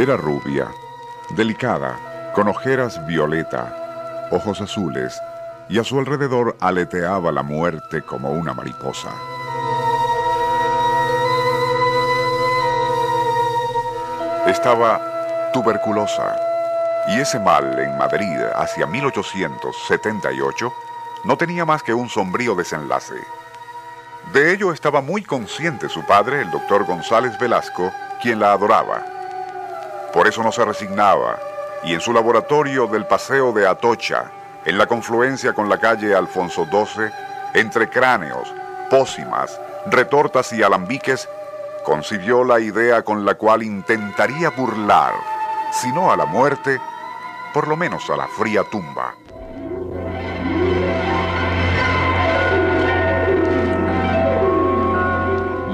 Era rubia, delicada, con ojeras violeta, ojos azules, y a su alrededor aleteaba la muerte como una mariposa. Estaba tuberculosa, y ese mal en Madrid hacia 1878 no tenía más que un sombrío desenlace. De ello estaba muy consciente su padre, el doctor González Velasco, quien la adoraba. Por eso no se resignaba, y en su laboratorio del Paseo de Atocha, en la confluencia con la calle Alfonso XII, entre cráneos, pócimas, retortas y alambiques, concibió la idea con la cual intentaría burlar, si no a la muerte, por lo menos a la fría tumba.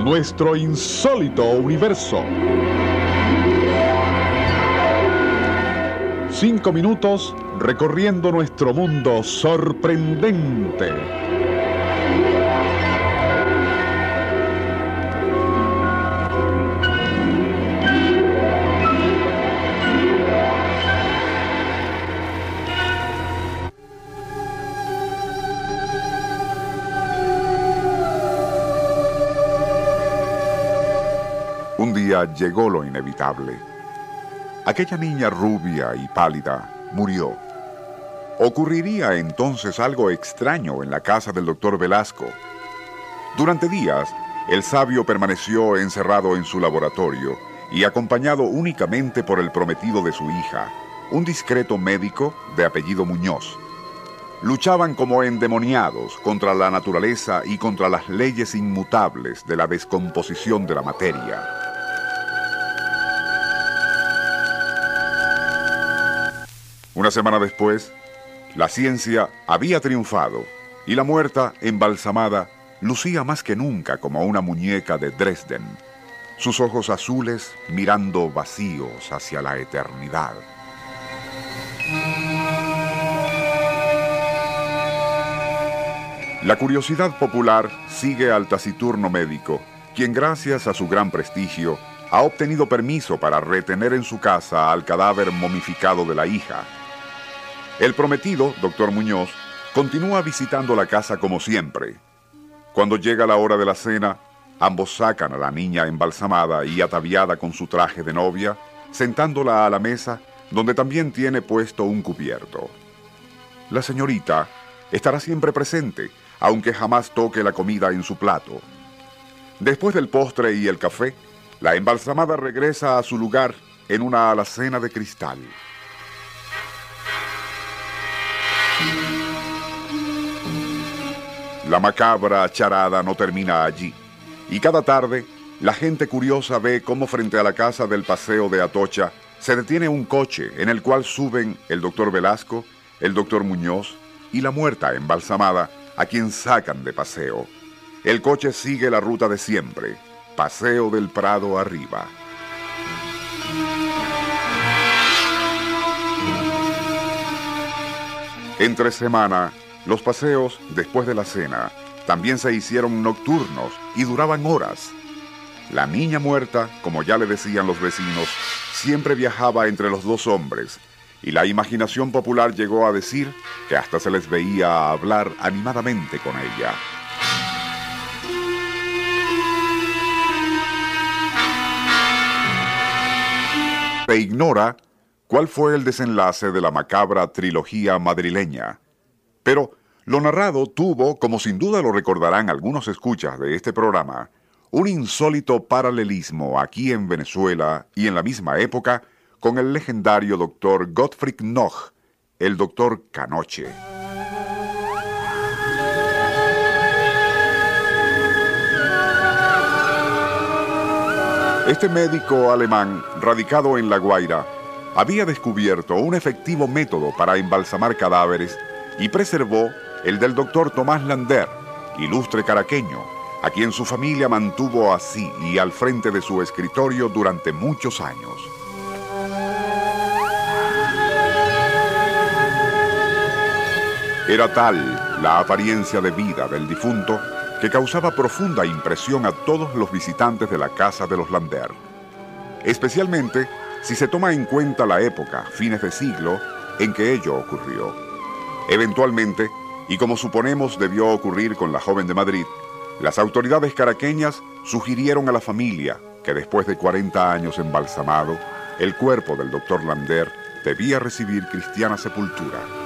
Nuestro insólito universo. Cinco minutos recorriendo nuestro mundo sorprendente. Un día llegó lo inevitable. Aquella niña rubia y pálida murió. Ocurriría entonces algo extraño en la casa del doctor Velasco. Durante días, el sabio permaneció encerrado en su laboratorio y acompañado únicamente por el prometido de su hija, un discreto médico de apellido Muñoz. Luchaban como endemoniados contra la naturaleza y contra las leyes inmutables de la descomposición de la materia. Una semana después, la ciencia había triunfado y la muerta, embalsamada, lucía más que nunca como una muñeca de Dresden, sus ojos azules mirando vacíos hacia la eternidad. La curiosidad popular sigue al taciturno médico, quien gracias a su gran prestigio ha obtenido permiso para retener en su casa al cadáver momificado de la hija. El prometido, doctor Muñoz, continúa visitando la casa como siempre. Cuando llega la hora de la cena, ambos sacan a la niña embalsamada y ataviada con su traje de novia, sentándola a la mesa, donde también tiene puesto un cubierto. La señorita estará siempre presente, aunque jamás toque la comida en su plato. Después del postre y el café, la embalsamada regresa a su lugar en una alacena de cristal. La macabra charada no termina allí, y cada tarde la gente curiosa ve cómo frente a la casa del paseo de Atocha se detiene un coche en el cual suben el doctor Velasco, el doctor Muñoz y la muerta embalsamada a quien sacan de paseo. El coche sigue la ruta de siempre, Paseo del Prado arriba. Entre semana, los paseos después de la cena también se hicieron nocturnos y duraban horas. La niña muerta, como ya le decían los vecinos, siempre viajaba entre los dos hombres, y la imaginación popular llegó a decir que hasta se les veía hablar animadamente con ella. Se ignora cuál fue el desenlace de la macabra trilogía madrileña, pero lo narrado tuvo, como sin duda lo recordarán algunos escuchas de este programa, un insólito paralelismo aquí en Venezuela y en la misma época con el legendario doctor Gottfried Noch, el doctor Canoche. Este médico alemán, radicado en La Guaira, había descubierto un efectivo método para embalsamar cadáveres y preservó el del doctor Tomás Lander, ilustre caraqueño, a quien su familia mantuvo así y al frente de su escritorio durante muchos años. Era tal la apariencia de vida del difunto que causaba profunda impresión a todos los visitantes de la casa de los Lander, especialmente si se toma en cuenta la época, fines de siglo, en que ello ocurrió. Eventualmente, y como suponemos debió ocurrir con la joven de Madrid, las autoridades caraqueñas sugirieron a la familia que después de 40 años embalsamado, el cuerpo del doctor Lander debía recibir cristiana sepultura.